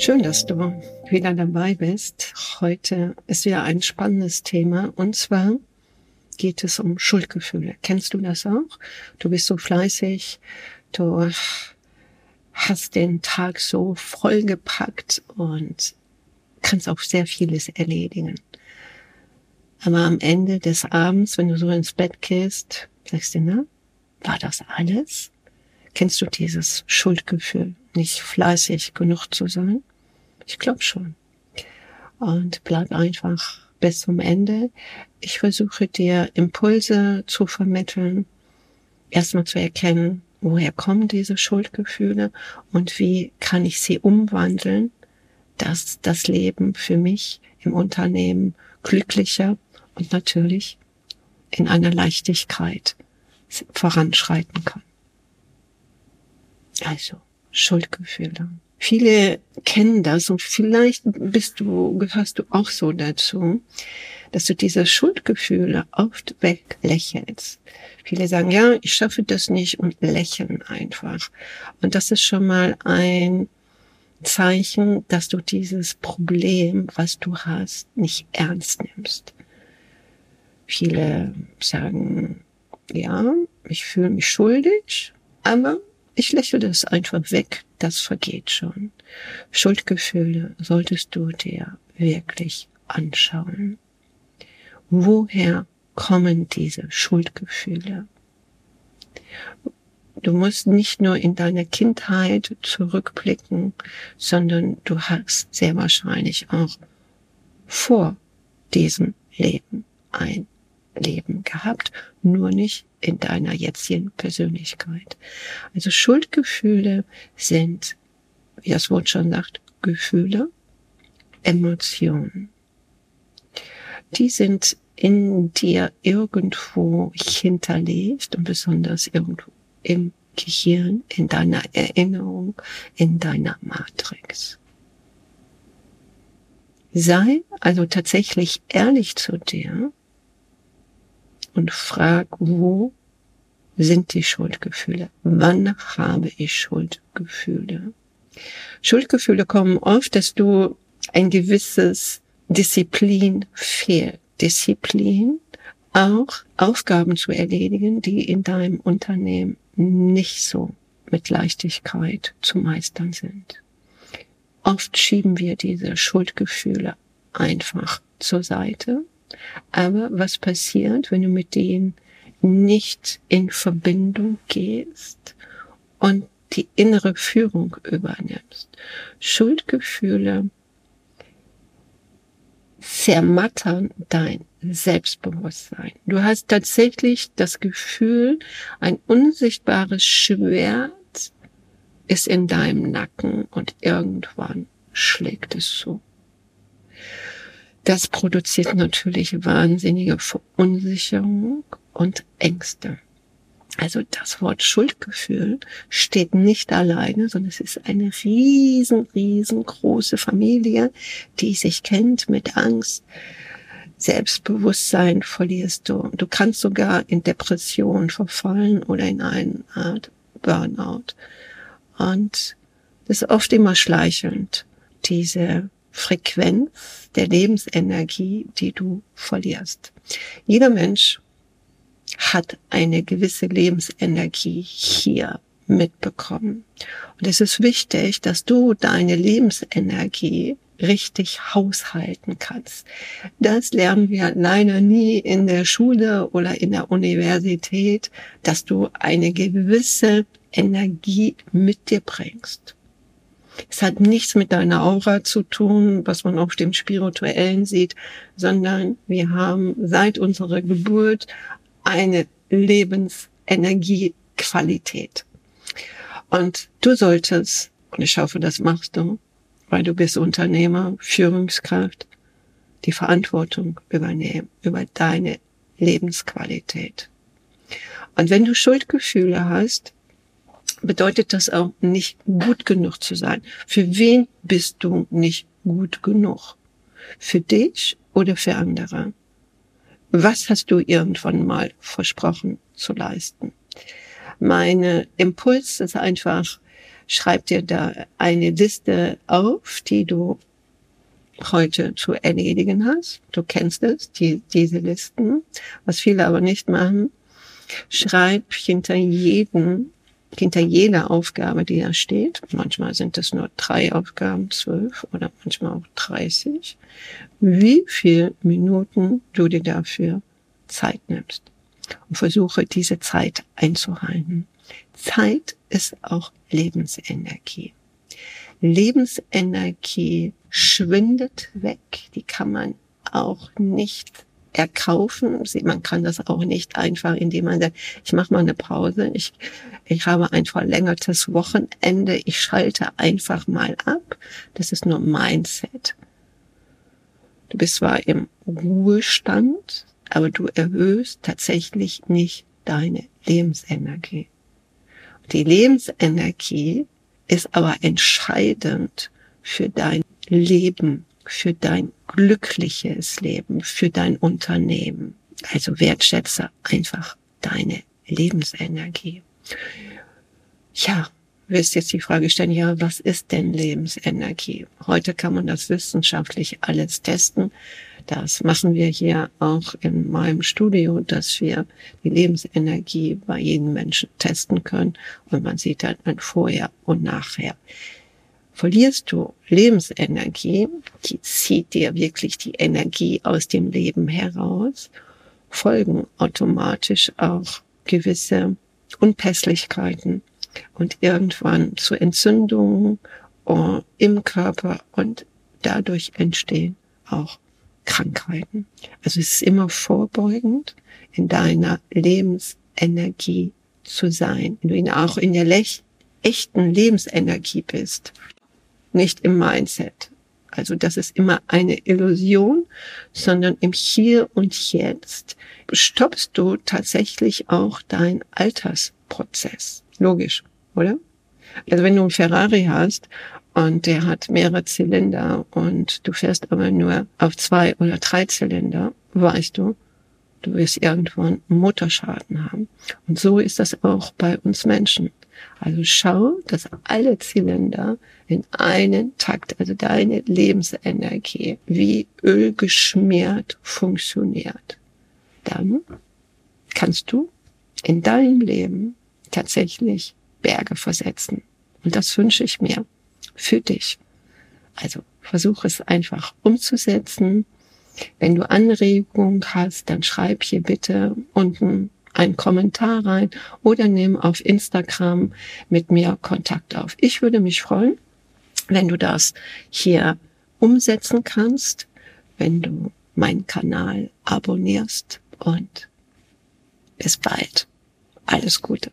Schön, dass du wieder dabei bist. Heute ist wieder ein spannendes Thema und zwar geht es um Schuldgefühle. Kennst du das auch? Du bist so fleißig, du hast den Tag so vollgepackt und kannst auch sehr vieles erledigen. Aber am Ende des Abends, wenn du so ins Bett gehst, sagst du, na, war das alles? Kennst du dieses Schuldgefühl, nicht fleißig genug zu sein? Ich glaube schon. Und bleib einfach bis zum Ende. Ich versuche dir Impulse zu vermitteln, erstmal zu erkennen, woher kommen diese Schuldgefühle und wie kann ich sie umwandeln, dass das Leben für mich im Unternehmen glücklicher und natürlich in einer Leichtigkeit voranschreiten kann. Also Schuldgefühle. Viele kennen das und vielleicht bist du, gehörst du auch so dazu, dass du diese Schuldgefühle oft weglächelst. Viele sagen, ja, ich schaffe das nicht und lächeln einfach. Und das ist schon mal ein Zeichen, dass du dieses Problem, was du hast, nicht ernst nimmst. Viele sagen, ja, ich fühle mich schuldig, aber ich lächle das einfach weg, das vergeht schon. Schuldgefühle solltest du dir wirklich anschauen. Woher kommen diese Schuldgefühle? Du musst nicht nur in deine Kindheit zurückblicken, sondern du hast sehr wahrscheinlich auch vor diesem Leben ein Leben gehabt, nur nicht in deiner jetzigen Persönlichkeit. Also Schuldgefühle sind, wie das Wort schon sagt, Gefühle, Emotionen. Die sind in dir irgendwo hinterlegt und besonders irgendwo im Gehirn, in deiner Erinnerung, in deiner Matrix. Sei also tatsächlich ehrlich zu dir und frag, wo sind die Schuldgefühle? Wann habe ich Schuldgefühle? Schuldgefühle kommen oft, dass du ein gewisses Disziplin fehlt. Disziplin, auch Aufgaben zu erledigen, die in deinem Unternehmen nicht so mit Leichtigkeit zu meistern sind. Oft schieben wir diese Schuldgefühle einfach zur Seite aber was passiert, wenn du mit denen nicht in Verbindung gehst und die innere Führung übernimmst? Schuldgefühle zermattern dein Selbstbewusstsein. Du hast tatsächlich das Gefühl, ein unsichtbares Schwert ist in deinem Nacken und irgendwann schlägt es zu. Das produziert natürlich wahnsinnige Verunsicherung und Ängste. Also das Wort Schuldgefühl steht nicht alleine, sondern es ist eine riesen, riesengroße Familie, die sich kennt mit Angst. Selbstbewusstsein verlierst du. Du kannst sogar in Depression verfallen oder in eine Art Burnout. Und das ist oft immer schleichend, diese Frequenz der Lebensenergie, die du verlierst. Jeder Mensch hat eine gewisse Lebensenergie hier mitbekommen. Und es ist wichtig, dass du deine Lebensenergie richtig haushalten kannst. Das lernen wir leider nie in der Schule oder in der Universität, dass du eine gewisse Energie mit dir bringst. Es hat nichts mit deiner Aura zu tun, was man auf dem Spirituellen sieht, sondern wir haben seit unserer Geburt eine Lebensenergiequalität. Und du solltest, und ich hoffe, das machst du, weil du bist Unternehmer, Führungskraft, die Verantwortung übernehmen über deine Lebensqualität. Und wenn du Schuldgefühle hast, bedeutet das auch nicht gut genug zu sein. Für wen bist du nicht gut genug? Für dich oder für andere? Was hast du irgendwann mal versprochen zu leisten? Meine Impuls ist einfach, Schreib dir da eine Liste auf, die du heute zu erledigen hast. Du kennst es, die, diese Listen. Was viele aber nicht machen, schreib hinter jedem, hinter jeder Aufgabe, die da steht, manchmal sind es nur drei Aufgaben, zwölf oder manchmal auch dreißig, wie viel Minuten du dir dafür Zeit nimmst. Und versuche diese Zeit einzuhalten. Zeit ist auch Lebensenergie. Lebensenergie schwindet weg. Die kann man auch nicht erkaufen. Man kann das auch nicht einfach, indem man sagt, ich mache mal eine Pause, ich, ich habe ein verlängertes Wochenende, ich schalte einfach mal ab. Das ist nur Mindset. Du bist zwar im Ruhestand, aber du erhöhst tatsächlich nicht deine Lebensenergie. Die Lebensenergie ist aber entscheidend für dein Leben, für dein glückliches Leben, für dein Unternehmen. Also wertschätze einfach deine Lebensenergie. Ja, wirst jetzt die Frage stellen, ja, was ist denn Lebensenergie? Heute kann man das wissenschaftlich alles testen. Das machen wir hier auch in meinem Studio, dass wir die Lebensenergie bei jedem Menschen testen können und man sieht halt ein Vorher und Nachher. Verlierst du Lebensenergie, die zieht dir wirklich die Energie aus dem Leben heraus, folgen automatisch auch gewisse Unpässlichkeiten und irgendwann zu Entzündungen äh, im Körper und dadurch entstehen auch Krankheiten. Also es ist immer vorbeugend, in deiner Lebensenergie zu sein. Wenn du auch in der echten Lebensenergie bist, nicht im Mindset. Also das ist immer eine Illusion, sondern im Hier und Jetzt stoppst du tatsächlich auch dein Altersprozess. Logisch, oder? Also wenn du einen Ferrari hast und der hat mehrere Zylinder und du fährst aber nur auf zwei oder drei Zylinder, weißt du, du wirst irgendwann Mutterschaden haben. Und so ist das auch bei uns Menschen. Also schau, dass alle Zylinder in einen Takt, also deine Lebensenergie, wie Öl geschmiert funktioniert. Dann kannst du in deinem Leben tatsächlich Berge versetzen. Und das wünsche ich mir für dich. Also versuch es einfach umzusetzen. Wenn du Anregungen hast, dann schreib hier bitte unten einen Kommentar rein oder nimm auf Instagram mit mir Kontakt auf. Ich würde mich freuen, wenn du das hier umsetzen kannst, wenn du meinen Kanal abonnierst und bis bald. Alles Gute.